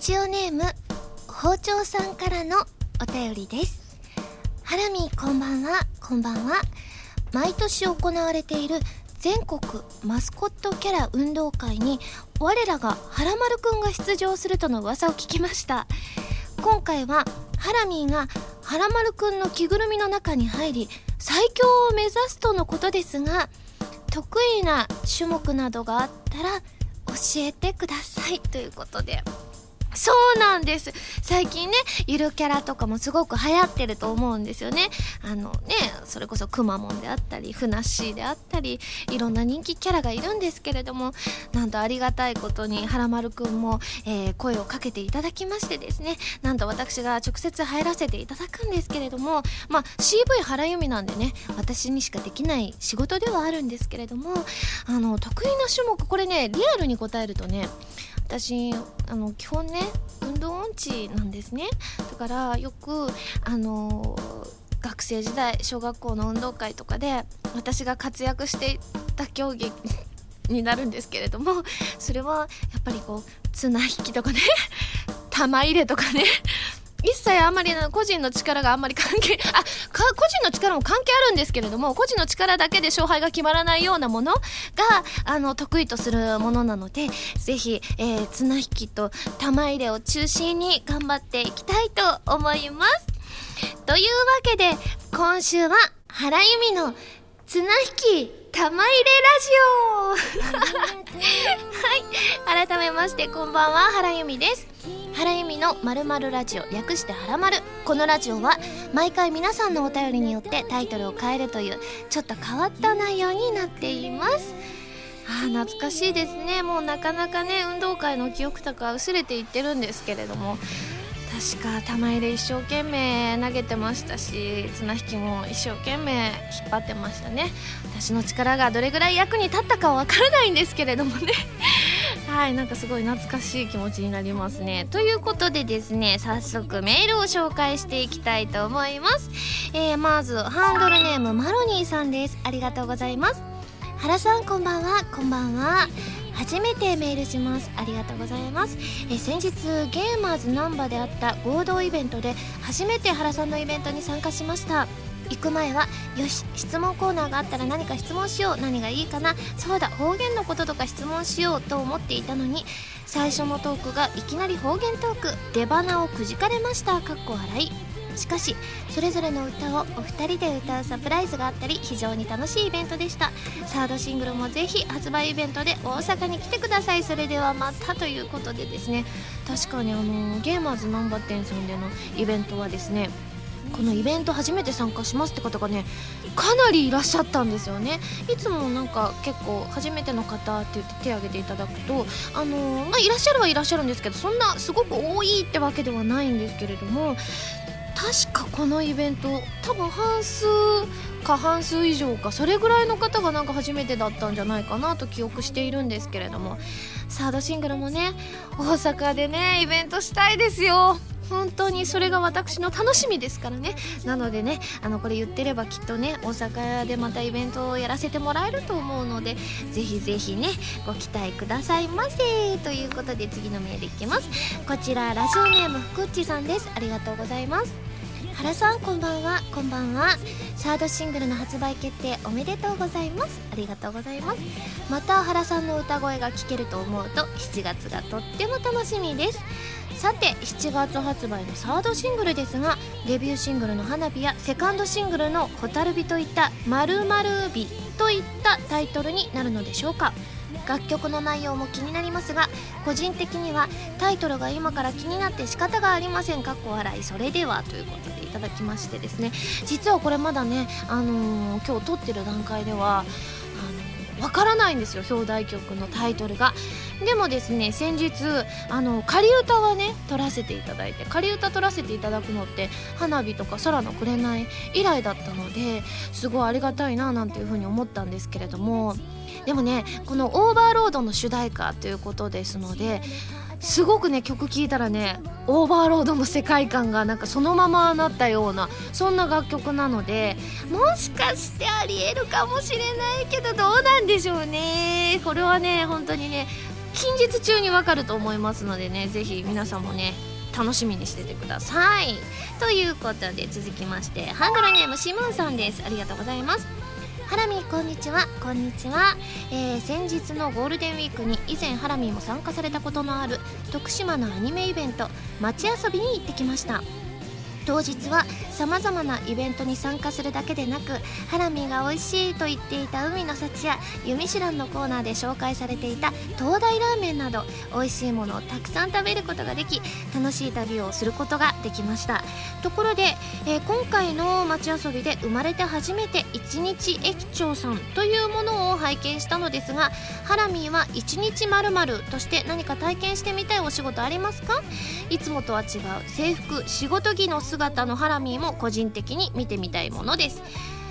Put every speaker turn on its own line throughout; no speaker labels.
ジオネーム包丁さんからのお便りです。ハラミこんばんは。こんばんは。毎年行われている全国マスコットキャラ運動会に我らがハラマルくんが出場するとの噂を聞きました。今回はハラミーがハラマルくんの着ぐるみの中に入り最強を目指すとのことですが得意な種目などがあったら教えてください。ということで。そうなんです。最近ねゆるキャラとかもすごく流行ってると思うんですよね。あのねそれこそくまモンであったりふなっしーであったりいろんな人気キャラがいるんですけれどもなんとありがたいことにはらまるくんも、えー、声をかけていただきましてですね。なんと私が直接入らせていただくんですけれどもまあ CV 原由美なんでね私にしかできない仕事ではあるんですけれどもあの得意な種目これねリアルに答えるとね私あの基本ね運動音痴なんですね。だからよくあの学生時代小学校の運動会とかで私が活躍していた競技 になるんですけれどもそれはやっぱりこう綱引きとかね玉入れとかね一切あまり個人の力があんまり関係、あ、個人の力も関係あるんですけれども、個人の力だけで勝敗が決まらないようなものが、あの、得意とするものなので、ぜひ、えー、綱引きと玉入れを中心に頑張っていきたいと思います。というわけで、今週は、原由美の綱引き玉入れラジオ。はい。改めまして、こんばんは、原由美です。原由美のまるまるラジオ略してはらまるこのラジオは毎回皆さんのお便りによってタイトルを変えるというちょっと変わった内容になっています。あ懐かしいですね。もうなかなかね運動会の記憶とか薄れていってるんですけれども。確か玉入れ一生懸命投げてましたし綱引きも一生懸命引っ張ってましたね。私の力がどれぐらい役に立ったかはわからないんですけれどもね。はいなんかすごい懐かしい気持ちになりますね。ということでですね早速メールを紹介していきたいと思います、えー、まずハンドルネームマロニーさんです。ありがとうございます。原さんこんばんは。こんばんは。初めてメールします。ありがとうございます。え先日ゲーマーズナンバであった合同イベントで初めて原さんのイベントに参加しました。行く前はよし質問コーナーがあったら何か質問しよう何がいいかな。そうだ方言のこととか質問しようと思っていたのに最初のトークがいきなり方言トーク。出花をくじかれました。かっこ笑い。しかしそれぞれの歌をお二人で歌うサプライズがあったり非常に楽しいイベントでした。サードシングルもぜひ発売イベントで大阪に来てください。それではまたということでですね。確かにあのゲーマーズナンバー店さんでのイベントはですねこのイベント初めて参加しますって方がねかなりいらっしゃったんですよね。いつもなんか結構初めての方って言って手挙げていただくとあのー、まあ、いらっしゃるはいらっしゃるんですけどそんなすごく多いってわけではないんですけれども確かこのイベント多分半数過半数以上かそれぐらいの方がなんか初めてだったんじゃないかなと記憶しているんですけれども。サードシングルもね大阪でねイベントしたいですよ。本当にそれが私の楽しみですからね。なのでねあのこれ言ってればきっとね大阪でまたイベントをやらせてもらえると思うのでぜひぜひねご期待くださいませ。ということで次のメールいきます。こちらラジオネームふくっちさんです。ありがとうございます。原さんこんばんは。こんばんは。サードシングルの発売決定おめでとうございます。ありがとうございます。また原さんの歌声が聞けると思うと7月がとっても楽しみです。さて7月発売のサードシングルですがデビューシングルの「花火」やセカンドシングルの「蛍火」といった「まる日」といったタイトルになるのでしょうか。楽曲の内容も気になりますが個人的にはタイトルが今から気になって仕方がありませんかっこ笑い。それではということでいただきましてですね。実はこれまだね、あのー、今日撮ってる段階ではわからないんですよ表題曲のタイトルが。でもですね先日あの仮歌はね撮らせていただいて仮歌撮らせていただくのって花火とか空の紅以来だったのですごいありがたいななんていうふうに思ったんですけれども。でもねこのオーバーロードの主題歌ということですのですごくね曲聴いたらねオーバーロードの世界観がなんかそのままなったようなそんな楽曲なのでもしかしてありえるかもしれないけどどうなんでしょうね。これはね本当にね近日中にわかると思いますのでねぜひ皆さんもね楽しみにしててください。ということで続きましてハンドルネームシムーンさんです。ありがとうございます。ハラミーこんにちは。こんにちは、えー、先日のゴールデンウィークに以前ハラミーも参加されたことのある徳島のアニメイベント街遊びに行ってきました。当日はさまざまなイベントに参加するだけでなくハラミが美味しいと言っていた海の幸や「湯ミシラン」のコーナーで紹介されていた東大ラーメンなど美味しいものをたくさん食べることができ楽しい旅をすることができました。ところで、えー、今回の街遊びで生まれて初めて一日駅長さんというものを拝見したのですがハラミーは一日まるとして何か体験してみたいお仕事ありますか？いつもとは違う制服仕事着の姿姿のハラミーも個人的に見てみたいものです。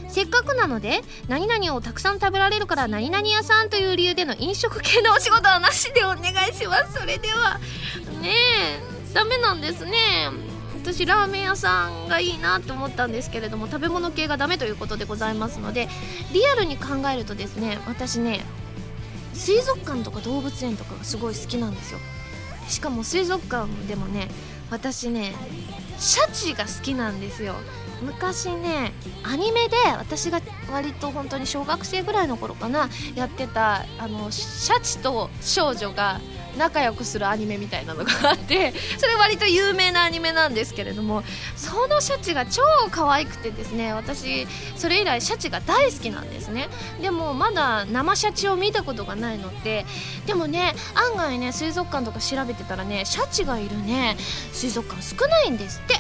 せっかくなので何々をたくさん食べられるから何々屋さんという理由での飲食系のお仕事はなしでお願いします。それではねえダメなんですね。私ラーメン屋さんがいいなって思ったんですけれども食べ物系がダメということでございますのでリアルに考えるとですね私ね水族館とか動物園とかがすごい好きなんですよ。しかも水族館でもね私ねシャチが好きなんですよ。昔ねアニメで私が割と本当に小学生ぐらいの頃かなやってたあのシャチと少女が仲良くするアニメみたいなのがあって それ割と有名なアニメなんですけれどもそのシャチが超可愛くてですね私それ以来シャチが大好きなんですね。でもまだ生シャチを見たことがないのででもね案外ね水族館とか調べてたらねシャチがいるね水族館少ないんですって。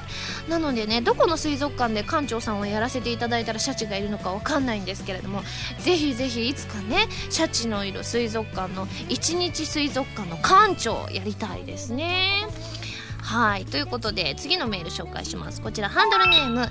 なのでねどこの水族館で館長さんをやらせていただいたらシャチがいるのかわかんないんですけれどもぜひぜひいつかねシャチのいる水族館の一日水族館の館長やりたいですね。はい。ということで次のメール紹介します。こちらハンドルネーム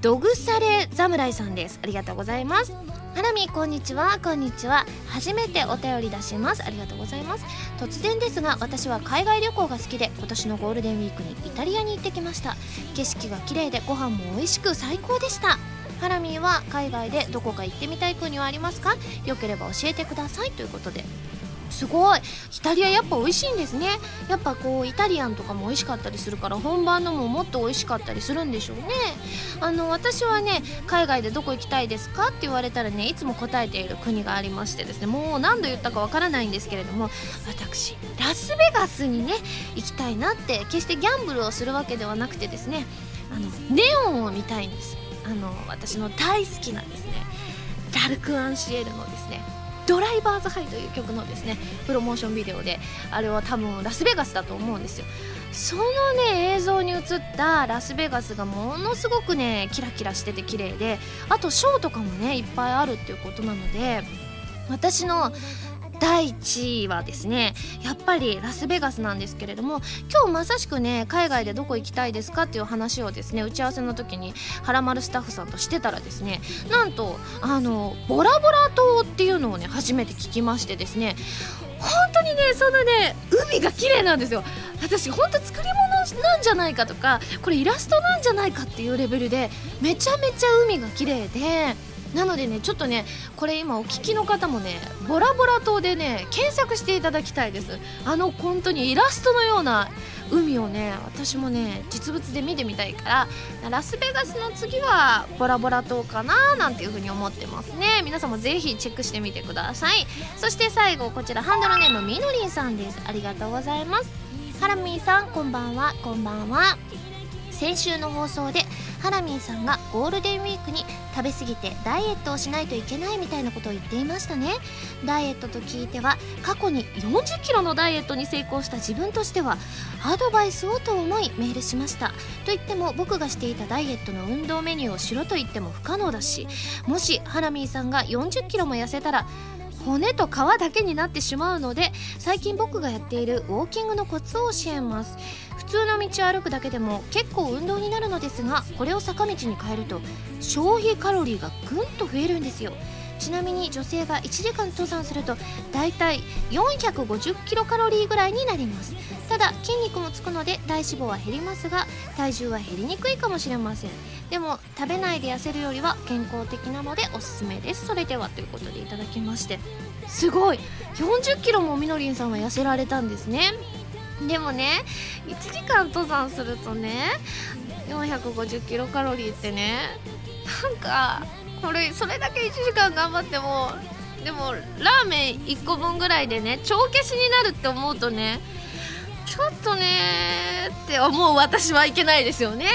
ドグサレ侍さんです。ありがとうございます。ハラミこんにちは。こんにちは。初めてお便り出します。ありがとうございます。突然ですが私は海外旅行が好きで今年のゴールデンウィークにイタリアに行ってきました。景色が綺麗でご飯も美味しく最高でした。ハラミーは海外でどこか行ってみたい国はありますか？よければ教えてください。ということですごい。イタリアやっぱ美味しいんですね。やっぱこうイタリアンとかも美味しかったりするから本場のももっと美味しかったりするんでしょうね。あの私はね海外でどこ行きたいですかって言われたらねいつも答えている国がありましてですねもう何度言ったかわからないんですけれども私ラスベガスにね行きたいなって決してギャンブルをするわけではなくてですねあのネオンを見たいんです。あの私の大好きなですねダルク・アンシエルのですねドライバーズハイという曲のですねプロモーションビデオであれは多分ラスベガスだと思うんですよ。そのね映像に映ったラスベガスがものすごくねキラキラしてて綺麗であとショーとかもねいっぱいあるっていうことなので私の第1位はですねやっぱりラスベガスなんですけれども今日まさしくね海外でどこ行きたいですかっていう話をですね打ち合わせの時にはらまるスタッフさんとしてたらですねなんとあのボラボラ島っていうのをね初めて聞きましてですね本当にねそのね海が綺麗なんですよ。私本当作り物なんじゃないかとかこれイラストなんじゃないかっていうレベルでめちゃめちゃ海が綺麗でなのでねちょっとねこれ今お聞きの方もねボラボラ島でね検索していただきたいです。あの本当にイラストのような海をね私もね実物で見てみたいからラスベガスの次はボラボラ島かななんていう風に思ってますね。皆さんもぜひチェックしてみてください。そして最後こちらハンドルネームみのりんさんです。ありがとうございます。ハラミーさんこんばんはこんばんは。先週の放送でハラミンさんがゴールデンウィークに食べ過ぎてダイエットをしないといけないみたいなことを言っていましたね。ダイエットと聞いては過去に4 0キロのダイエットに成功した自分としてはアドバイスをと思いメールしました。と言っても僕がしていたダイエットの運動メニューをしろと言っても不可能だしもしハラミーさんが4 0キロも痩せたら骨と皮だけになってしまうので最近僕がやっているウォーキングのコツを教えます。通の道を歩くだけでも結構運動になるのですがこれを坂道に変えると消費カロリーがぐんと増えるんですよ。ちなみに女性が1時間登山するとだいたい450キロカロリーぐらいになります。ただ筋肉もつくので体脂肪は減りますが体重は減りにくいかもしれません。でも食べないで痩せるよりは健康的なのでおすすめです。それではということでいただきまして。すごい！40キロもみのりんさんは痩せられたんですね。でもね1時間登山するとね450キロカロリーってねなんかこれそれだけ1時間頑張ってもでもラーメン1個分ぐらいでね帳消しになるって思うとねちょっとねって思う私はいけないですよね。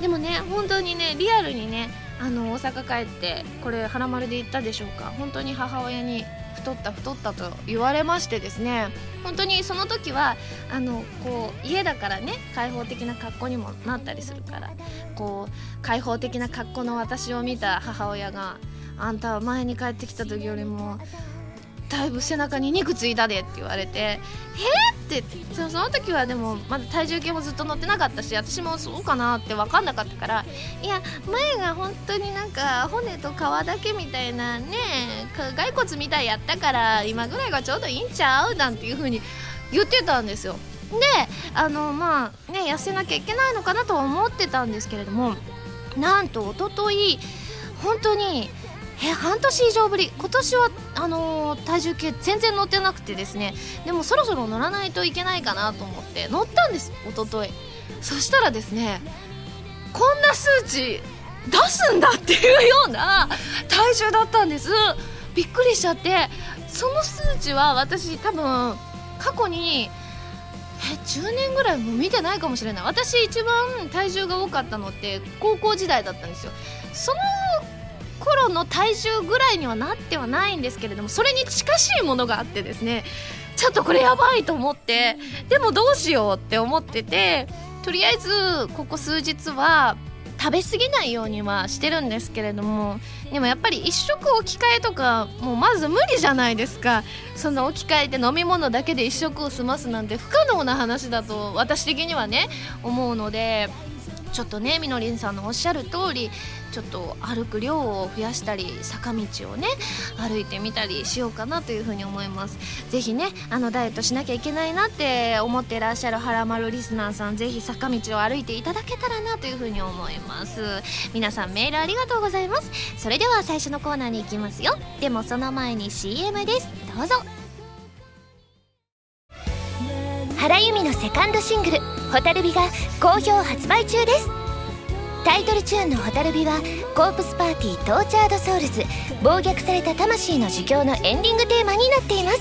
でもね本当にねリアルにねあの大阪帰ってこれ花丸で言ったでしょうか。本当に母親に太った太ったと言われましてですね本当にその時はあのこう家だからね開放的な格好にもなったりするからこう開放的な格好の私を見た母親が「あんたは前に帰ってきた時よりもだいぶ背中に肉ついたで」って言われて「えっ?」てその時はでもまだ体重計もずっと乗ってなかったし私もそうかなって分かんなかったからいや前が本当になんか骨と皮だけみたいなね骸骨みたいやったから今ぐらいがちょうどいいんちゃうなんていう風に言ってたんですよであのまあね痩せなきゃいけないのかなと思ってたんですけれどもなんと一昨日本当にえ半年以上ぶり。今年はあのー、体重計全然乗ってなくてですね。でもそろそろ乗らないといけないかなと思って。乗ったんです一昨日。そしたらですねこんな数値出すんだっていうような体重だったんです。びっくりしちゃって。その数値は私多分過去にえ10年ぐらいも見てないかもしれない。私一番体重が多かったのって高校時代だったんですよ。その頃の体重ぐらいにはなってはないんですけれどもそれに近しいものがあってですねちょっとこれやばいと思ってでもどうしようって思っててとりあえずここ数日は食べ過ぎないようにはしてるんですけれどもでもやっぱり一食置き換えとかもうまず無理じゃないですか。その置き換えて飲み物だけで一食を済ますなんて不可能な話だと私的にはね思うのでちょっとねみのりんさんのおっしゃる通りちょっと歩く量を増やしたり坂道をね歩いてみたりしようかなというふうに思います。ぜひねあのダイエットしなきゃいけないなって思ってらっしゃるはらまるリスナーさんぜひ坂道を歩いていただけたらなというふうに思います。皆さんメールありがとうございます。それでは最初のコーナーに行きますよ。でもその前に CM です。どうぞ。原由実のセカンドシングル「蛍火」が好評発売中です。タイトルチューンの「蛍火」はコープスパーティー Tortured Souls暴虐された魂の儒教のエンディングテーマになっています。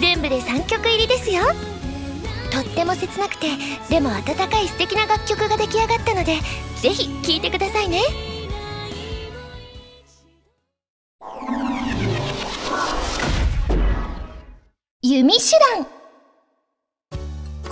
全部で3曲入りですよ。とっても切なくてでも温かい素敵な楽曲が出来上がったのでぜひ聴いてくださいね。弓手段。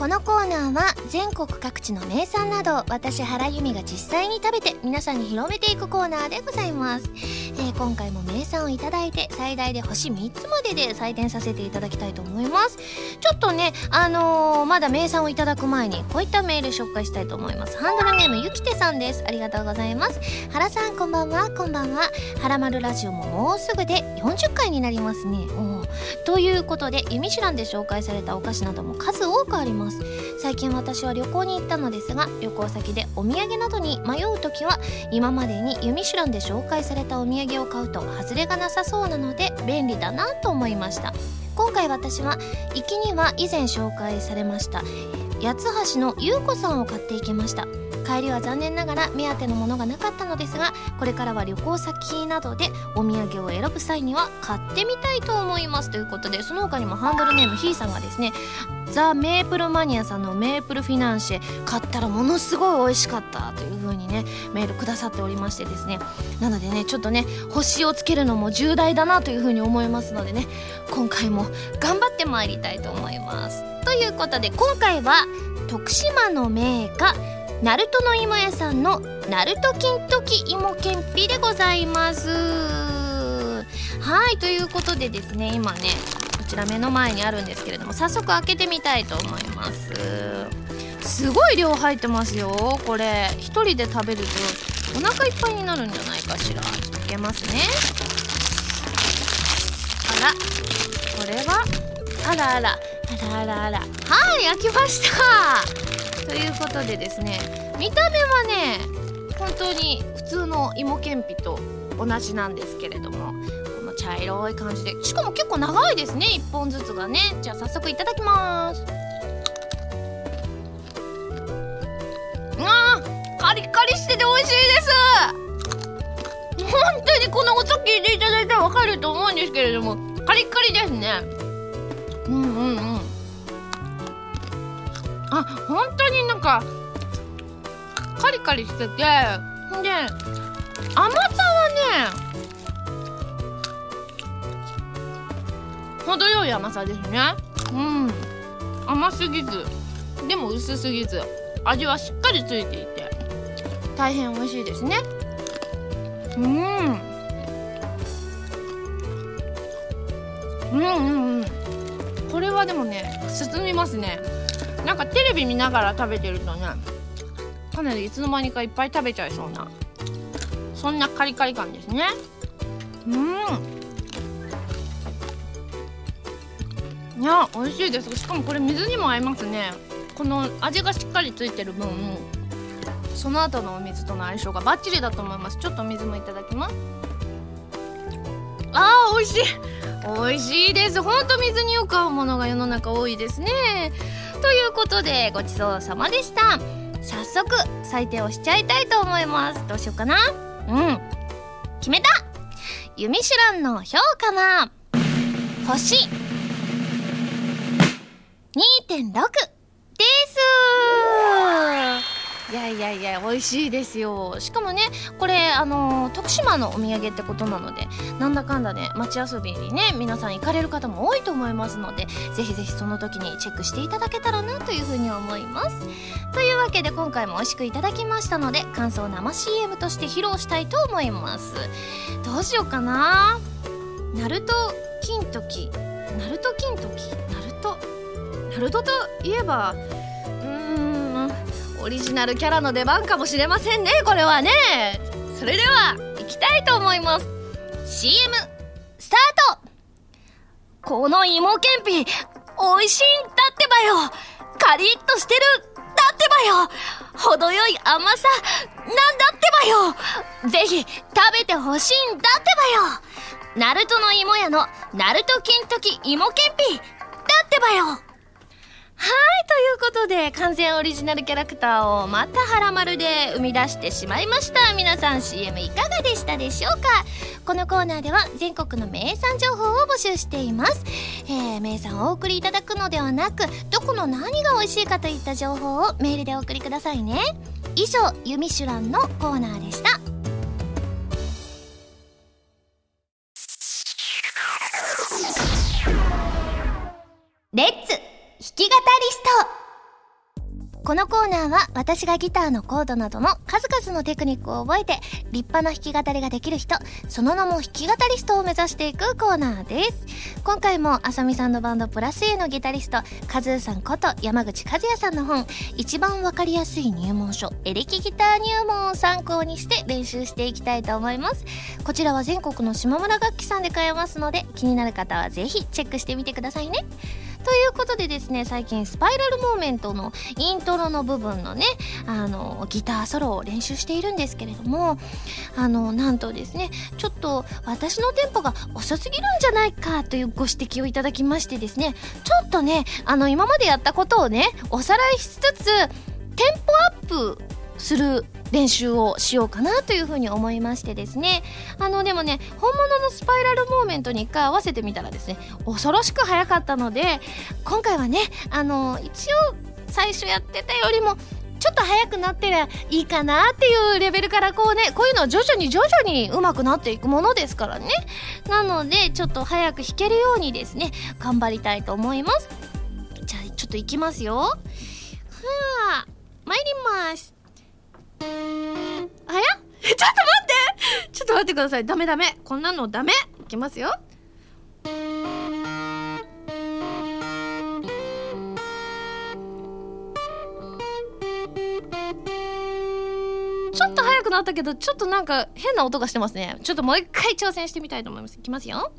このコーナーは全国各地の名産など私原由美が実際に食べて皆さんに広めていくコーナーでございます、えー、今回も名産をいただいて最大で星3つまでで採点させていただきたいと思います。ちょっとねあのー、まだ名産をいただく前にこういったメール紹介したいと思います。ハンドルネームゆきてさんです。ありがとうございます。原さんこんばんはこんばんは。原丸ラジオももうすぐで40回になりますね。ということで「ユミシュラン」で紹介されたお菓子なども数多くあります。最近私は旅行に行ったのですが旅行先でお土産などに迷う時は今までに「ユミシュラン」で紹介されたお土産を買うと外れがなさそうなので便利だなと思いました。今回私は行きには以前紹介されました八橋の優子さんを買っていきました。帰りは残念ながら目当てのものがなかったのですがこれからは旅行先などでお土産を選ぶ際には買ってみたいと思いますということでその他にもハンドルネームひーさんがですねザ・メープルマニアさんのメープルフィナンシェ買ったらものすごい美味しかったという風にねメールくださっておりましてですね。なのでねちょっとね星をつけるのも重大だなという風に思いますのでね今回も頑張ってまいりたいと思います。ということで今回は徳島の名家ナルトの芋屋さんのナルト金時芋けんぴでございます。はいということでですね今ねこちら目の前にあるんですけれども早速開けてみたいと思います。すごい量入ってますよこれ。1人で食べるとお腹いっぱいになるんじゃないかしら。開けますね。あらこれは？あらあら。あらあらあら。はい焼きました。ということでですね見た目はね本当に普通の芋けんぴと同じなんですけれどもこの茶色い感じでしかも結構長いですね1本ずつがね。じゃあ早速いただきます。あーカリカリしてて美味しいです。本当にこのおさっき入れていただいたら分かると思うんですけれどもカリカリですね。うんうんうん。あ本当になんかカリカリしててで甘さはね程よい甘さですね。うん。甘すぎず。でも薄すぎず。味はしっかりついていて大変美味しいですね。うん。うんうんうん。これはでもね進みますね。なんかテレビ見ながら食べてるとねかなりいつの間にかいっぱい食べちゃいそうなそんなカリカリ感ですね。うん。いや美味しいです。しかもこれ水にも合いますね。この味がしっかりついてる分その後のお水との相性がバッチリだと思います。ちょっと水もいただきます。あー美味しい。美味しいです。ほんと水によく合うものが世の中多いですね。ということでごちそうさまでした。早速採点をしちゃいたいと思います。どうしようかな。うん。決めた。ユミシュランの評価は星。2.6です。いやいやいや美味しいですよ。しかもねこれあの徳島のお土産ってことなのでなんだかんだね街遊びにね皆さん行かれる方も多いと思いますのでぜひぜひその時にチェックしていただけたらなというふうに思います。というわけで今回も美味しくいただきましたので感想生 CM として披露したいと思います。どうしようかな。ナルト金時ナルト金時ナルトナルトといえばオリジナルキャラの出番かもしれませんねこれはね。それでは行きたいと思います。CM スタート。この芋けんぴ美味しいんだってばよ。カリッとしてるだってばよ。程よい甘さなんだってばよ。ぜひ食べてほしいんだってばよ。ナルトの芋屋のナルト金時芋けんぴだってばよ、ということで、完全オリジナルキャラクターをまたハラマルで生み出してしまいました。皆さん CM いかがでしたでしょうか？このコーナーでは全国の名産情報を募集しています。えー、名産をお送りいただくのではなく、どこの何が美味しいかといった情報をメールでお送りくださいね。以上、ユミシュランのコーナーでした。レッツき語りストこのコーナーは私がギターのコードなどの数々のテクニックを覚えて立派な弾き語りができる人その名も弾き語りストを目指していくコーナーです。今回もあさみさんのバンドプラス A のギタリストカズーさんこと山口和也さんの本一番わかりやすい入門書エレキギター入門を参考にして練習していきたいと思います。こちらは全国の島村楽器さんで買えますので気になる方はぜひチェックしてみてくださいね。ということでですね最近スパイラルモーメントのイントロの部分のねあのギターソロを練習しているんですけれどもあのなんとですねちょっと私のテンポが遅すぎるんじゃないかというご指摘をいただきましてですねちょっとねあの今までやったことをねおさらいしつつテンポアップする練習をしようかなというふうに思いましてですね。あのでもね本物のスパイラルモーメントに一回合わせてみたらですね恐ろしく速かったので今回はねあの一応最初やってたよりもちょっと速くなってりゃいいかなっていうレベルからこうねこういうのは徐々に徐々に上手くなっていくものですからね。なのでちょっと早く弾けるようにですね頑張りたいと思います。じゃあちょっといきますよ。はあ参ります。あや？ちょっと待って。ちょっと待ってください。ダメダメ。こんなのダメ。いきますよ。ちょっと早くなったけどちょっとなんか変な音がしてますね。ちょっともう一回挑戦してみたいと思います。いきますよ。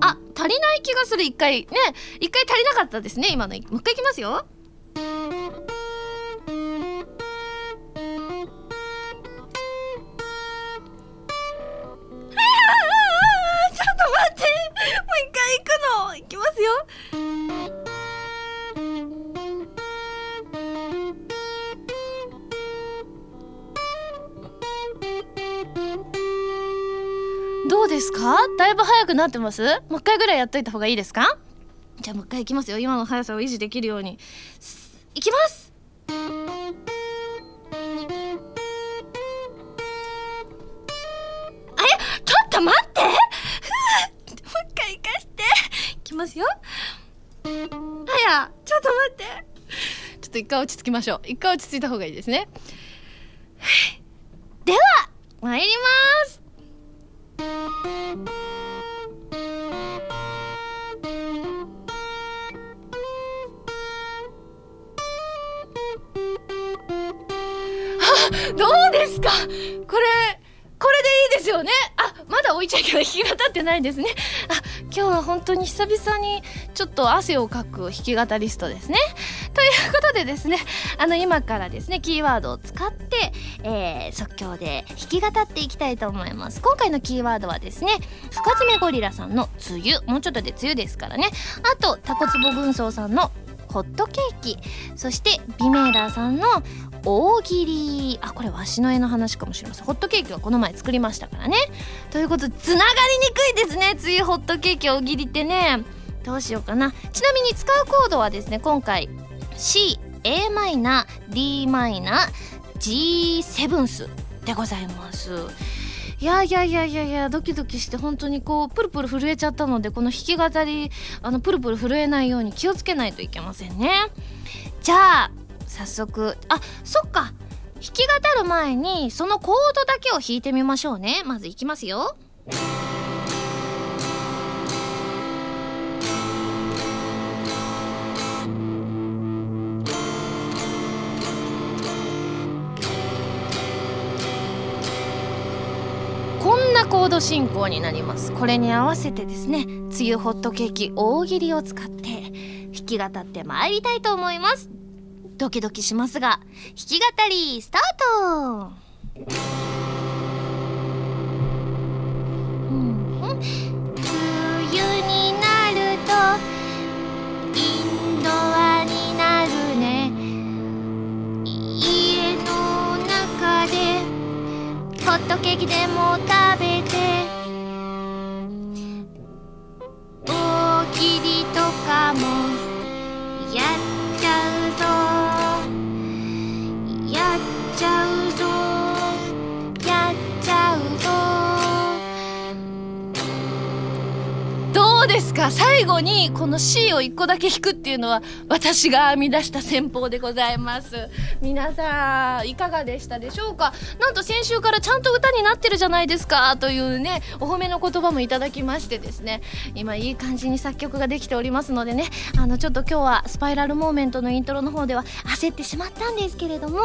あ足りない気がする。一回。ね。一回足りなかったですね。今の。もう一回いきますよ。くなってます？もう一回ぐらいやっといた方がいいですか？じゃあもう一回いきますよ。今の速さを維持できるように。いきます！あれ？ちょっと待って！もう一回行かして！いきますよ。はやちょっと待って！ちょっと一回落ち着きましょう。一回落ち着いた方がいいですね。どうですか？これこれでいいですよね？あまだ置いちゃいけない。弾き語ってないですね。あ今日は本当に久々にちょっと汗をかく弾き語リストですね。ということでですねあの今からですねキーワードを使って、えー、即興で弾き語っていきたいと思います。今回のキーワードはですね深爪ゴリラさんの「梅雨」もうちょっとで梅雨ですからね。あとタコツボ軍曹さんの「ホットケーキ」そしてビメーラーさんの大喜利。あこれわしの絵の話かもしれません。ホットケーキはこの前作りましたからね。ということでつながりにくいですね。梅雨ホットケーキ大喜利ってね。どうしようかな。ちなみに使うコードはですね今回 C a マイナ d マイナ G セブンスでございます。いやいやいやいやいやドキドキして本当にこうプルプル震えちゃったのでこの弾き語りあのプルプル震えないように気をつけないといけませんね。じゃあ早速。あそっか。弾き語る前にそのコードだけを弾いてみましょうね。まずいきますよ。こんなコード進行になります。これに合わせてですね梅雨ホットケーキ大喜利を使って弾き語ってまいりたいと思います。ドキドキしますが弾き語りスタート。梅雨になるとインドアになるね。家の中でホットケーキでも食べて。か最後にこの C を1個だけ弾くっていうのは私が編み出した戦法でございます。皆さんいかがでしたでしょうか？なんと先週からちゃんと歌になってるじゃないですか？というねお褒めの言葉もいただきましてですね。今いい感じに作曲ができておりますのでね。あのちょっと今日はスパイラルモーメントのイントロの方では焦ってしまったんですけれども、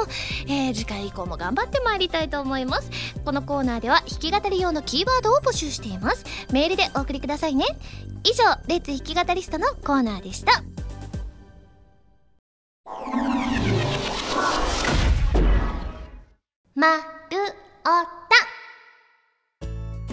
えー、次回以降も頑張ってまいりたいと思います。このコーナーでは弾き語り用のキーワードを募集しています。メールでお送りくださいね。以上レッツ弾き語リストのコーナーでした。まるおた。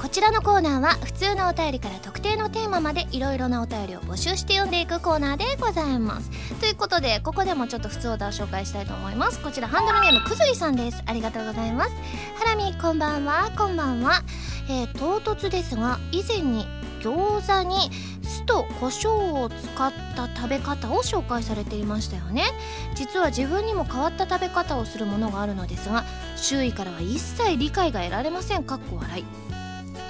こちらのコーナーは普通のお便りから特定のテーマまでいろいろなお便りを募集して読んでいくコーナーでございます。ということでここでもちょっと普通お題を紹介したいと思います。こちらハンドルネームくずりさんです。ありがとうございます。ハラミこんばんは。こんばんは。えー、唐突ですが以前に餃子に酢と胡椒を使った食べ方を紹介されていましたよね。実は自分にも変わった食べ方をするものがあるのですが周囲からは一切理解が得られません。かっこ笑い。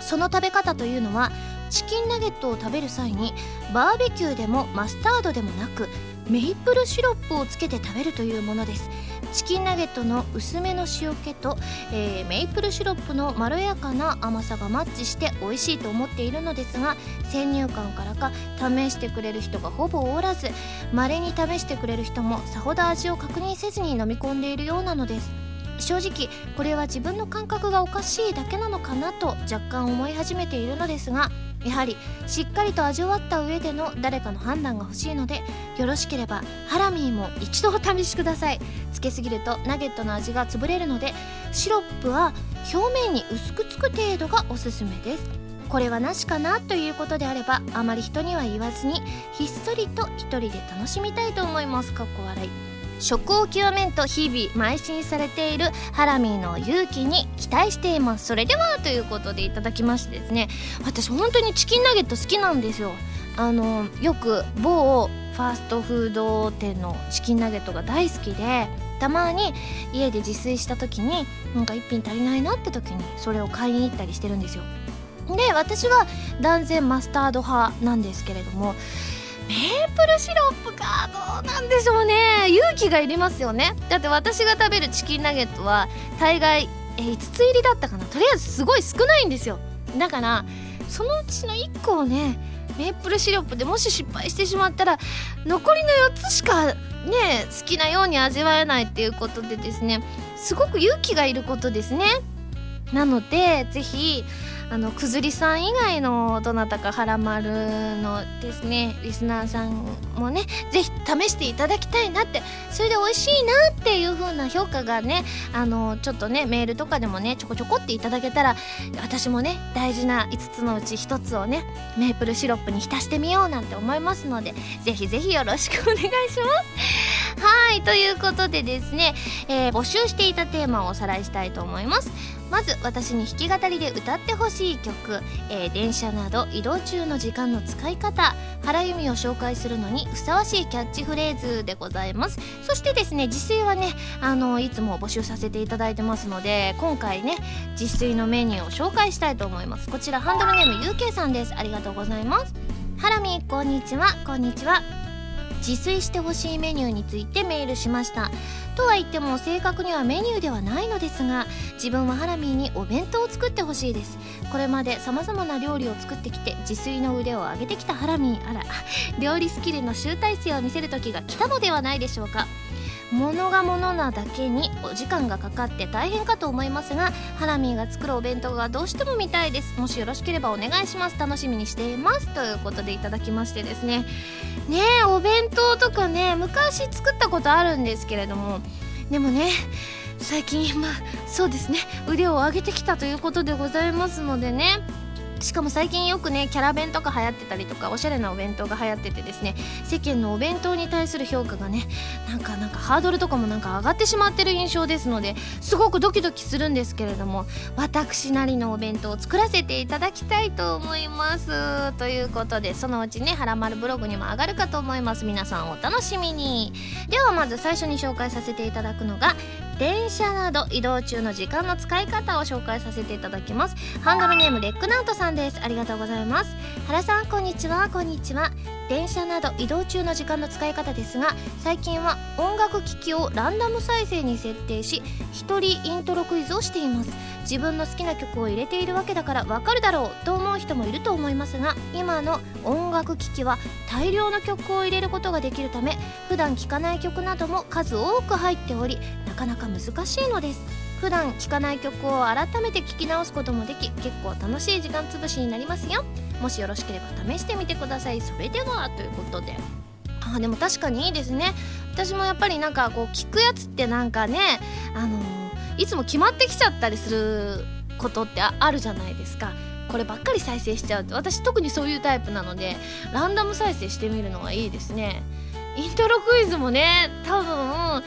その食べ方というのはチキンナゲットを食べる際にバーベキューでもマスタードでもなくメイプルシロップをつけて食べるというものです。チキンナゲットの薄めの塩気と、えー、メイプルシロップのまろやかな甘さがマッチして美味しいと思っているのですが先入観からか試してくれる人がほぼおらずまれに試してくれる人もさほど味を確認せずに飲み込んでいるようなのです。正直これは自分の感覚がおかしいだけなのかなと若干思い始めているのですがやはりしっかりと味わった上での誰かの判断が欲しいのでよろしければハラミーも一度お試しください。つけすぎるとナゲットの味が潰れるのでシロップは表面に薄くつく程度がおすすめです。これはなしかなということであればあまり人には言わずにひっそりと一人で楽しみたいと思います。かっこ笑い。食を極めんと日々邁進されているハラミーの勇気に期待しています。それではということでいただきましてですね。私本当にチキンナゲット好きなんですよ。あのよく某ファーストフード店のチキンナゲットが大好きでたまに家で自炊した時になんか1品足りないなって時にそれを買いに行ったりしてるんですよ。で私は断然マスタード派なんですけれどもメープルシロップかどうなんでしょうね。勇気がいりますよね。だって私が食べるチキンナゲットは大概え5つ入りだったかな。とりあえずすごい少ないんですよ。だからそのうちの1個をねメープルシロップでもし失敗してしまったら残りの4つしかね好きなように味わえないっていうことでですねすごく勇気がいることですね。なのでぜひあのくずりさん以外のどなたかはらまるのですねリスナーさんもねぜひ試していただきたいなってそれで美味しいなっていう風な評価がねあのちょっとねメールとかでもねちょこちょこっていただけたら私もね大事な5つのうち1つをねメープルシロップに浸してみようなんて思いますのでぜひぜひよろしくお願いします。はいということでですね、えー、募集していたテーマをおさらいしたいと思います。まず私に弾き語りで歌ってほしい曲、えー、電車など移動中の時間の使い方原由美を紹介するのにふさわしいキャッチフレーズでございます。そしてですね自炊はねあのいつも募集させていただいてますので今回ね自炊のメニューを紹介したいと思います。こちらハンドルネーム UK さんです。ありがとうございます。ハラミこんにちは。こんにちは。自炊してほしいメニューについてメールしました。とは言っても正確にはメニューではないのですが自分はハラミーにお弁当を作ってほしいです。これまでさまざまな料理を作ってきて自炊の腕を上げてきたハラミ。ーあら料理スキルの集大成を見せる時が来たのではないでしょうか。物が物なだけにお時間がかかって大変かと思いますがハラミーが作るお弁当がどうしても見たいです。もしよろしければお願いします。楽しみにしています。ということでいただきましてですね。ねえお弁当とかね昔作ったことあるんですけれども。でもね最近まあそうですね。腕を上げてきたということでございますのでね。しかも最近よくねキャラ弁とか流行ってたりとかおしゃれなお弁当が流行っててですね世間のお弁当に対する評価がねなんかなんかハードルとかもなんか上がってしまってる印象ですのですごくドキドキするんですけれども私なりのお弁当を作らせていただきたいと思います。ということでそのうちねはらまるブログにも上がるかと思います。皆さんお楽しみに。ではまず最初に紹介させていただくのが電車など移動中の時間の使い方を紹介させていただきます。ハンドルネームレックナウトさんです。ありがとうございます。原さんこんにちは。こんにちは。電車など移動中の時間の使い方ですが最近は音楽機器をランダム再生に設定し一人イントロクイズをしています。自分の好きな曲を入れているわけだからわかるだろうと思う人もいると思いますが今の音楽機器は大量の曲を入れることができるため普段聴かない曲なども数多く入っておりなかなか難しいのです。普段聴かない曲を改めて聴き直すこともでき結構楽しい時間つぶしになりますよ。もしよろしければ試してみてください。それではということで。あでも確かにいいですね。私もやっぱりなんかこう聞くやつってなんかねあのー、いつも決まってきちゃったりすることってあるじゃないですか。こればっかり再生しちゃう私特にそういうタイプなのでランダム再生してみるのはいいですね。イントロクイズもね多分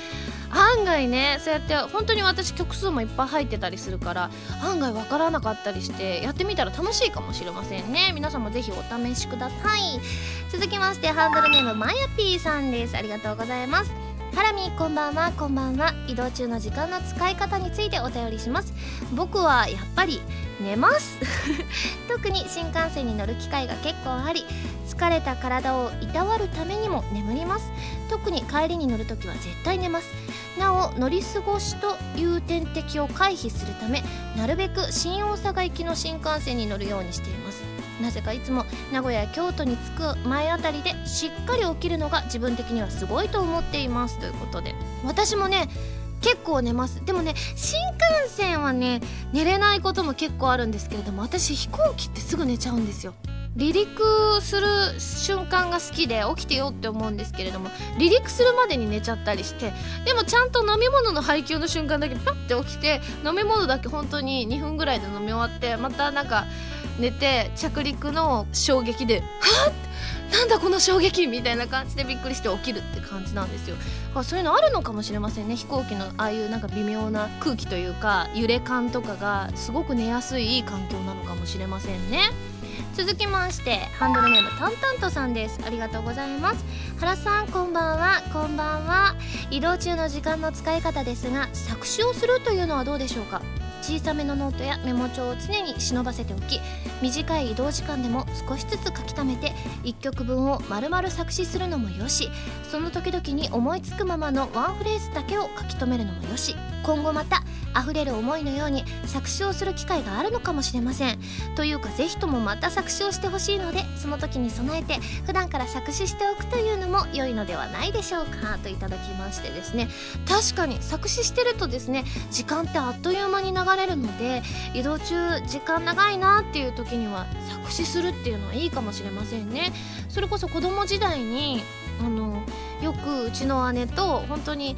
案外ねそうやって本当に私曲数もいっぱい入ってたりするから案外わからなかったりしてやってみたら楽しいかもしれませんね。皆さんもぜひお試しください。続きましてハンドルネームまやぴーさんです。ありがとうございます。ハラミこんばんは。こんばんは。移動中の時間の使い方についてお便りします。僕はやっぱり寝ます。特に新幹線に乗る機会が結構あり疲れた体をいたわるためにも眠ります。特に帰りに乗るときは絶対寝ます。なお乗り過ごしという点滴を回避するためなるべく新大阪行きの新幹線に乗るようにしています。なぜかいつも名古屋京都に着く前あたりでしっかり起きるのが自分的にはすごいと思っています。ということで。私もね結構寝ます。でもね新幹線はね寝れないことも結構あるんですけれども私飛行機ってすぐ寝ちゃうんですよ。離陸する瞬間が好きで起きてよって思うんですけれども離陸するまでに寝ちゃったりしてでもちゃんと飲み物の配給の瞬間だけパッて起きて飲み物だけ本当に2分ぐらいで飲み終わってまたなんか寝て着陸の衝撃で「はっ？なんだこの衝撃みたいな感じでびっくりして起きるって感じなんですよ。そういうのあるのかもしれませんね。飛行機のああいうなんか微妙な空気というか揺れ感とかがすごく寝やすいいい環境なのかもしれませんね。続きましてハンドルネームタンタントさんです。ありがとうございます。原さんこんばんは。こんばんは。移動中の時間の使い方ですが作詞をするというのはどうでしょうか？小さめのノートやメモ帳を常に忍ばせておき短い移動時間でも少しずつ書き溜めて1曲分を丸々作詞するのもよしその時々に思いつくままのワンフレーズだけを書き留めるのもよし。今後また溢れる思いのように作詞をする機会があるのかもしれません。というかぜひともまた作詞をしてほしいのでその時に備えて普段から作詞しておくというのも良いのではないでしょうか。といただきましてですね。確かに作詞してるとですね時間ってあっという間に流れるので移動中時間長いなっていう時には作詞するっていうのはいいかもしれませんね。それこそ子供時代にあのよくうちの姉と本当に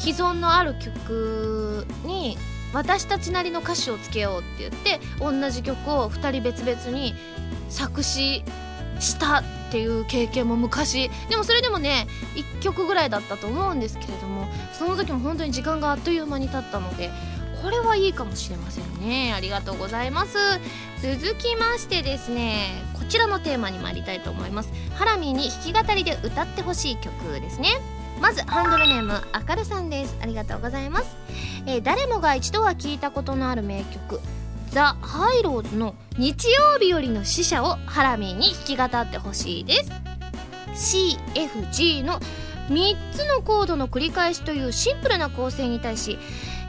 既存のある曲に私たちなりの歌詞をつけようって言って同じ曲を2人別々に作詞したっていう経験も昔。でもそれでもね1曲ぐらいだったと思うんですけれどもその時も本当に時間があっという間に経ったのでこれはいいかもしれませんね。ありがとうございます。続きましてですねこちらのテーマに参りたいと思います。ハラミーに弾き語りで歌ってほしい曲ですね。まずハンドルネームあかるさんです。ありがとうございます、えー、誰もが一度は聞いたことのある名曲ザ・ハイローズの日曜日よりの死者をハラミーに弾き語ってほしいです。CFG の3つのコードの繰り返しというシンプルな構成に対し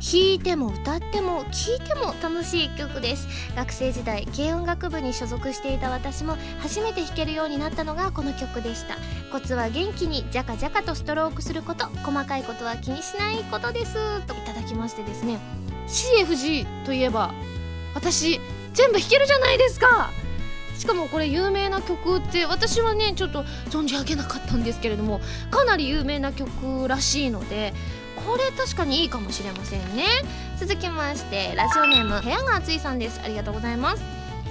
弾いても歌っても聴いても楽しい曲です。学生時代軽音楽部に所属していた私も初めて弾けるようになったのがこの曲でした。コツは元気にジャカジャカとストロークすること細かいことは気にしないことです。といただきましてですね CFG といえば私全部弾けるじゃないですか。しかもこれ有名な曲って私はねちょっと存じ上げなかったんですけれどもかなり有名な曲らしいのでこれ確かにいいかもしれませんね。続きましてラジオネーム部屋が暑いさんです。ありがとうございます。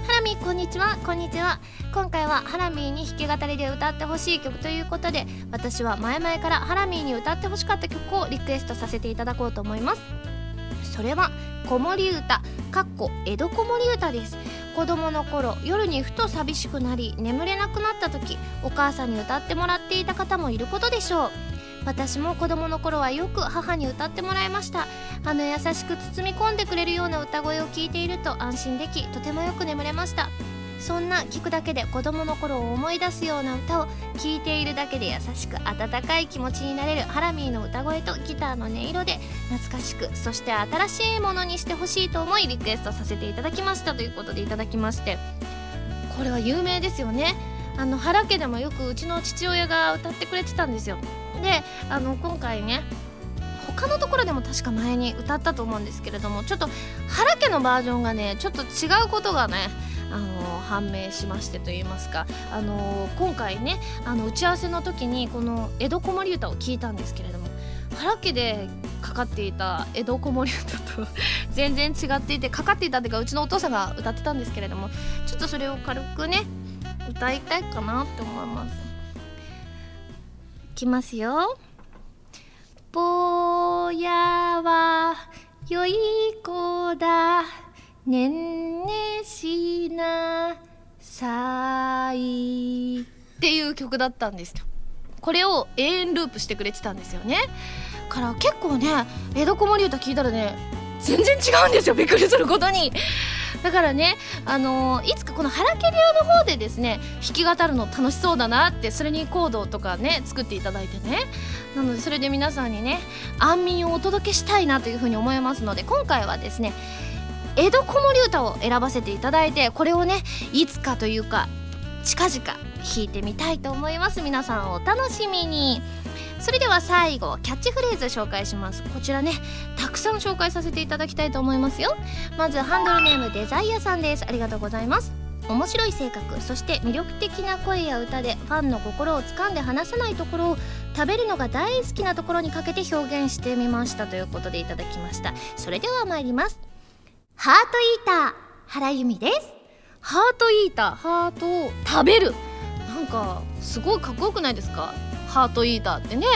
ハラミこんにちは。こんにちは。今回はハラミーに弾き語りで歌ってほしい曲ということで私は前々からハラミーに歌ってほしかった曲をリクエストさせていただこうと思います。それは子守歌。かっこ江戸子守歌です。子供の頃夜にふと寂しくなり眠れなくなった時お母さんに歌ってもらっていた方もいることでしょう。私も子供の頃はよく母に歌ってもらいました。あの優しく包み込んでくれるような歌声を聞いていると安心できとてもよく眠れました。そんな聞くだけで子供の頃を思い出すような歌を聴いているだけで優しく温かい気持ちになれるハラミーの歌声とギターの音色で懐かしくそして新しいものにしてほしいと思いリクエストさせていただきましたということでいただきまして。これは有名ですよね。あの原家でもよくうちの父親が歌ってくれてたんですよ。であの今回ね他のところでも確か前に歌ったと思うんですけれどもちょっと原家のバージョンがねちょっと違うことがねあの判明しましてといいますか、あの今回ねあの打ち合わせの時にこの「江戸子守歌」を聞いたんですけれども原家でかかっていた江戸子守歌と 全然違っていてかかっていたっていうかうちのお父さんが歌ってたんですけれどもちょっとそれを軽くね歌いたいかなって思います。きますよ。ぼやはよい子だねんねしなさいっていう曲だったんですよ。これを永遠ループしてくれてたんですよね。から結構ね江戸子守歌聞いたらね全然違うんですよびっくりすることに。だからね、あのー、いつかこの原家流の方でですね弾き語るの楽しそうだなってそれにコードとかね作っていただいてね。なのでそれで皆さんにね安眠をお届けしたいなというふうに思いますので今回はですね江戸子守歌を選ばせていただいてこれをねいつかというか近々弾いてみたいと思います。皆さんお楽しみに。それでは最後キャッチフレーズ紹介します。こちらねたくさん紹介させていただきたいと思いますよ。まずハンドルネームデザイアさんです。ありがとうございます。面白い性格そして魅力的な声や歌でファンの心を掴んで離さないところを食べるのが大好きなところにかけて表現してみましたということでいただきました。それでは参ります。ハートイーター原由美です。ハートイーターハートを食べる。なんかすごいかっこよくないですか？ハートイーターってね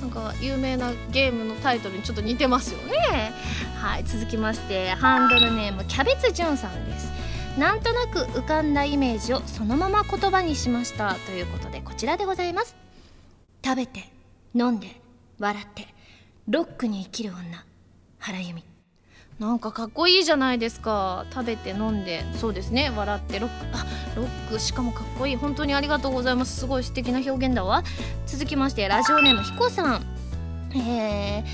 なんか有名なゲームのタイトルにちょっと似てますよね。はい続きましてハンドルネームキャベツじゅんさんです。なんとなく浮かんだイメージをそのまま言葉にしましたということでこちらでございます。食べて飲んで笑ってロックに生きる女原由美。なんかかっこいいじゃないですか。食べて飲んで。そうですね。笑って。ロック。あロック。しかもかっこいい。本当にありがとうございます。すごい素敵な表現だわ。続きましてラジオネームひこさん。え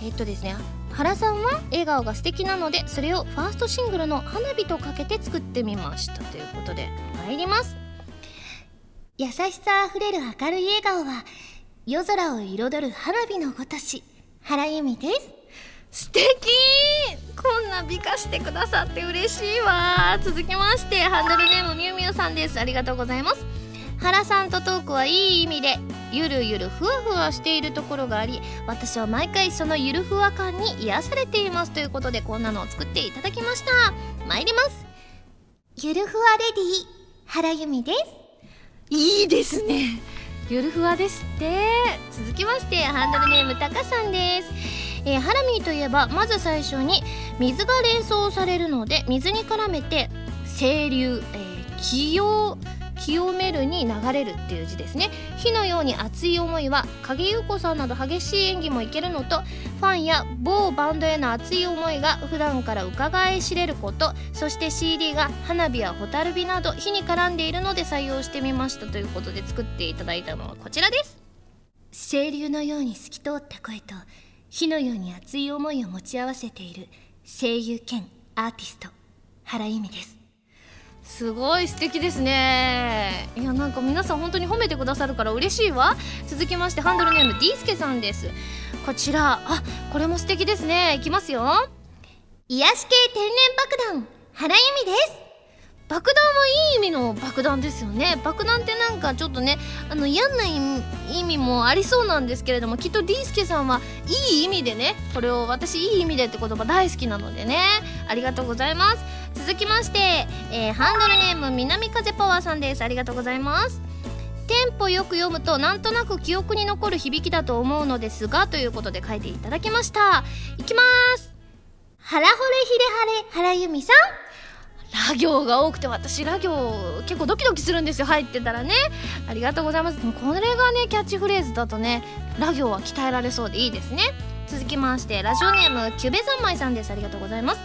ー、えっとですね。原さんは笑顔が素敵なのでそれをファーストシングルの「花火」とかけて作ってみました。ということで参ります。優しさあふれる明るい笑顔は夜空を彩る花火のごとし。原由美です。素敵こんな美化してくださって嬉しいわ。続きましてハンドルネームみゆみゆさんです。ありがとうございます。原さんとトークはいい意味でゆるゆるふわふわしているところがあり私は毎回そのゆるふわ感に癒されています。ということでこんなのを作っていただきました。参ります。ゆるふわレディ原由美です。いいですね。ゆるふわですって。続きましてハンドルネームたかさんですえー、ハラミーといえばまず最初に水が連想されるので水に絡めて清流、えー、清清めるに流れるっていう字ですね。火のように熱い思いは影優子さんなど激しい演技もいけるのとファンや某バンドへの熱い思いが普段から伺い知れることそして CD が花火や蛍火など火に絡んでいるので採用してみましたということで作っていただいたのはこちらです。清流のように透き通った声と火のように熱い思いを持ち合わせている声優兼アーティスト原由美です。すごい素敵ですね。いやなんか皆さん本当に褒めてくださるから嬉しいわ。続きましてハンドルネーム D スケさんです。こちらあこれも素敵ですね。いきますよ。癒し系天然爆弾原由美です爆弾はいい意味の爆弾ですよね。爆弾ってなんかちょっとねあの嫌な意味もありそうなんですけれどもきっとディースケさんはいい意味でねこれを私いい意味でって言葉大好きなのでね。ありがとうございます。続きまして、えー、ハンドルネーム南風パワーさんです。ありがとうございます。テンポよく読むとなんとなく記憶に残る響きだと思うのですがということで書いていただきました。いきます。ハラホレヒレハレ原由美さん。ラ行が多くて私ラ行結構ドキドキするんですよ。入ってたらね。ありがとうございます。これがねキャッチフレーズだとねラ行は鍛えられそうでいいですね。続きましてラジオネームキュベ三昧さんです。ありがとうございます。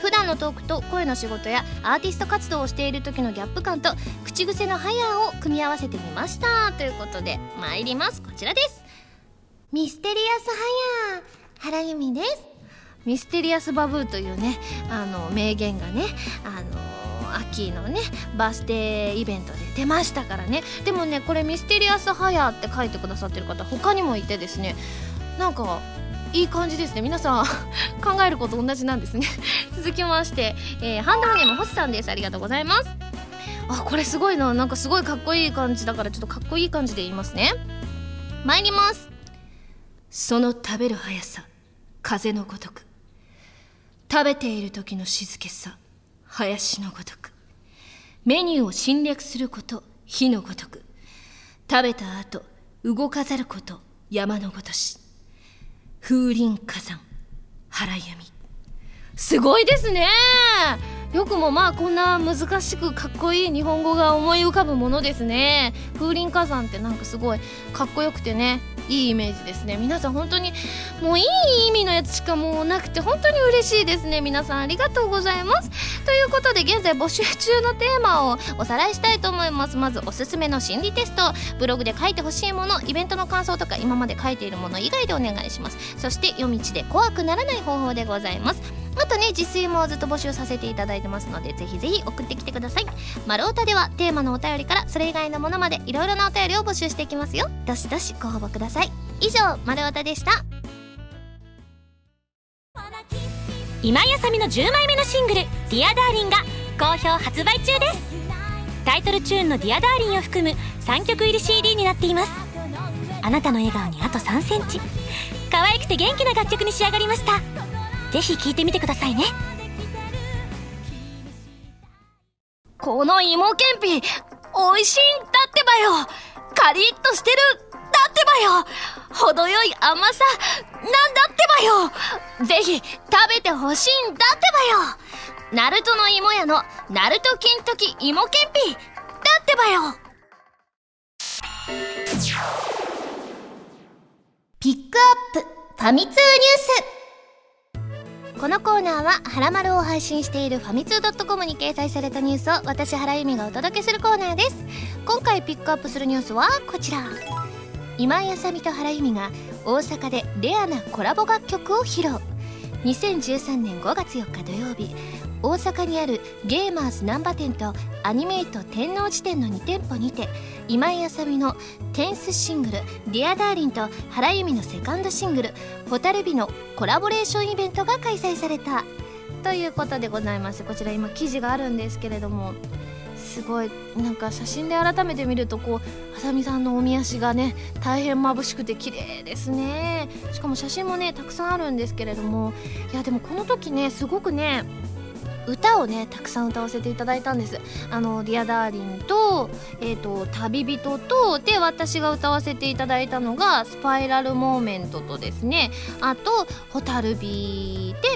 普段のトークと声の仕事やアーティスト活動をしている時のギャップ感と口癖のハヤーを組み合わせてみました。ということで参ります。こちらです。ミステリアスハヤー原由美です。ミステリアスバブーというねあの名言がねあの秋のねバースデーイベントで出ましたからね。でもねこれミステリアスハヤーって書いてくださってる方他にもいてですね。なんかいい感じですね。皆さん 考えること同じなんですね。続きまして、えー、ハンドルネーム星さんです。ありがとうございます。あこれすごいな。なんかすごいかっこいい感じだからちょっとかっこいい感じで言いますね。参ります。その食べる速さ風のごとく。食べている時の静けさ林のごとく。メニューを侵略すること火のごとく。食べた後動かざること山のごとし。風林火山原由美すごいですね！よくもまあこんな難しくかっこいい日本語が思い浮かぶものですね。風林火山ってなんかすごいかっこよくてね。いいイメージですね。皆さん本当にもういい意味のやつしかもうなくて本当に嬉しいですね。皆さんありがとうございます。ということで現在募集中のテーマをおさらいしたいと思います。まずおすすめの心理テスト。ブログで書いてほしいものイベントの感想とか今まで書いているもの以外でお願いします。そして夜道で怖くならない方法でございます。あとね自炊もずっと募集させていただいてますのでぜひぜひ送ってきてください。丸太ではテーマのお便りからそれ以外のものまでいろいろなお便りを募集していきますよ。どしどしご応募ください。以上丸太でした。
今井麻美の10枚目のシングル「 Dear Darling が好評発売中です。タイトルチューンの「 Dear Darling を含む3曲入り CD になっています。あなたの笑顔にあと3センチ。可愛くて元気な楽曲に仕上がりました。ぜひ聴いてみてくださいね。
この芋けんぴ美味しいんだってばよ。カリッとしてるだってばよ。程よい甘さなんだってばよ。ぜひ食べてほしいんだってばよ。ナルトの芋屋のナルト金時芋けんぴだってばよ。ピックアップファミ通ニュース。このコーナーは「はらまる」を配信しているファミツー .com に掲載されたニュースを私原由美がお届けするコーナーです。今回ピックアップするニュースはこちら。今井あさみと原由美が大阪でレアなコラボ楽曲を披露。2013年5月4日土曜日大阪にあるゲーマーズ難波店とアニメイト天王寺店の2店舗にて今井麻美の tenth シングル「 Dear Darling と原由実のセカンドシングル「蛍火」のコラボレーションイベントが開催された。ということでございましてこちら今記事があるんですけれどもすごいなんか写真で改めて見るとこう麻美さんのおみ足がね大変眩しくて綺麗ですね。しかも写真もねたくさんあるんですけれどもいやでもこの時ねすごくね歌をねたくさん歌わせていただいたんです。あの Dear Darling と,、えーと、旅人とで私が歌わせていただいたのが Spiral Moment とですね。あと蛍火で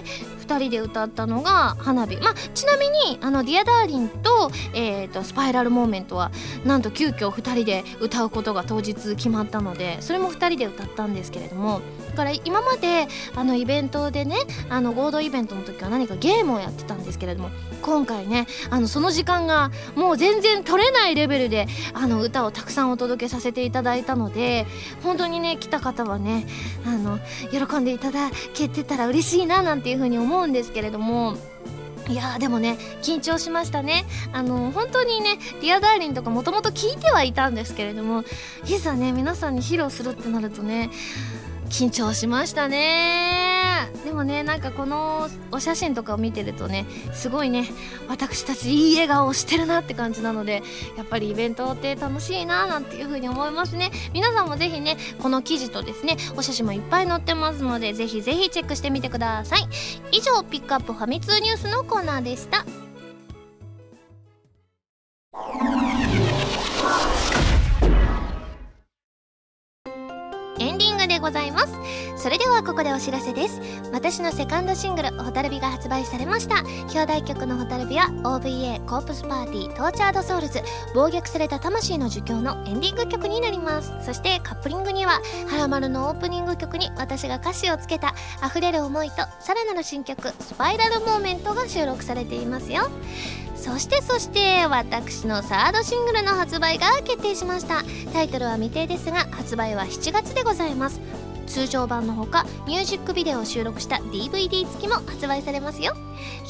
2人で歌ったのが花火。まあちなみにあの Dear Darling と,、えーと、 Spiral Moment はなんと急遽2人で歌うことが当日決まったのでそれも2人で歌ったんですけれども。だから今まであのイベントでねあの合同イベントの時は何かゲームをやってたんですけどけれども今回ねあのその時間がもう全然取れないレベルであの歌をたくさんお届けさせていただいたので本当にね来た方はねあの喜んでいただけてたら嬉しいななんていうふうに思うんですけれどもいやでもね緊張しましたね。あの本当にね「 Dear Darling とかもともと聞いてはいたんですけれどもいざね皆さんに披露するってなるとね緊張しましたね。でもねなんかこのお写真とかを見てるとねすごいね私たちいい笑顔をしてるなって感じなのでやっぱりイベントって楽しいななんていう風に思いますね。皆さんもぜひねこの記事とですねお写真もいっぱい載ってますのでぜひぜひチェックしてみてください。以上ピックアップファミ通ニュースのコーナーでした。ございます。それではここでお知らせです。私のセカンドシングル「ホタルビ」が発売されました。表題曲の「ホタルビ」は OVA コープスパーティー Tortured Souls 暴虐された魂の呪叫のエンディング曲になります。そしてカップリングには「はらまる」のオープニング曲に私が歌詞をつけた溢れる思いとさらなる新曲「スパイラルモーメント」が収録されていますよ。そしてそして私のサードシングルの発売が決定しました。タイトルは未定ですが発売は7月でございます。通常版のほかミュージックビデオを収録した DVD 付きも発売されますよ。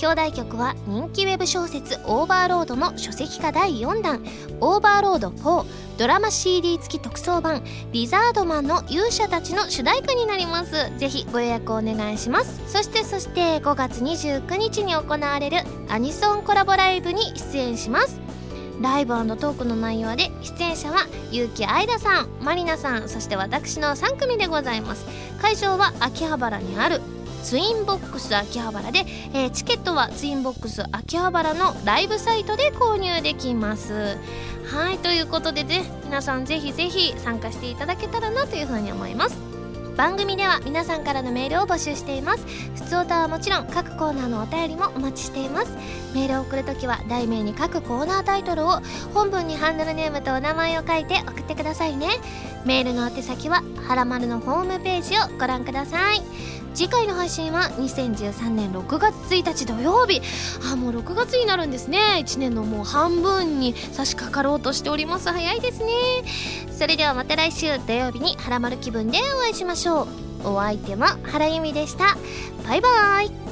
表題曲は人気ウェブ小説「オーバーロード」の書籍化第4弾「オーバーロード4」ドラマ CD 付き特装版「リザードマンの勇者たち」の主題歌になります。ぜひご予約お願いします。そしてそして5月29日に行われるアニソンコラボライブに出演します。ライブトークの内容で出演者は結城愛らさんまりなさんそして私の3組でございます。会場は秋葉原にあるツインボックス秋葉原で、えー、チケットはツインボックス秋葉原のライブサイトで購入できます。はいということでね皆さんぜひぜひ参加していただけたらなというふうに思います。番組では皆さんからのメールを募集しています。普通歌はもちろん各コーナーのお便りもお待ちしています。メールを送るときは題名に各コーナータイトルを本文にハンドルネームとお名前を書いて送ってくださいね。メールの宛先ははらまるのホームページをご覧ください。次回の配信は2013年6月1日土曜日。あもう6月になるんですね。1年のもう半分に差し掛かろうとしております。早いですね。それではまた来週土曜日にハラマル気分でお会いしましょう。お相手は原由美でした。バイバーイ。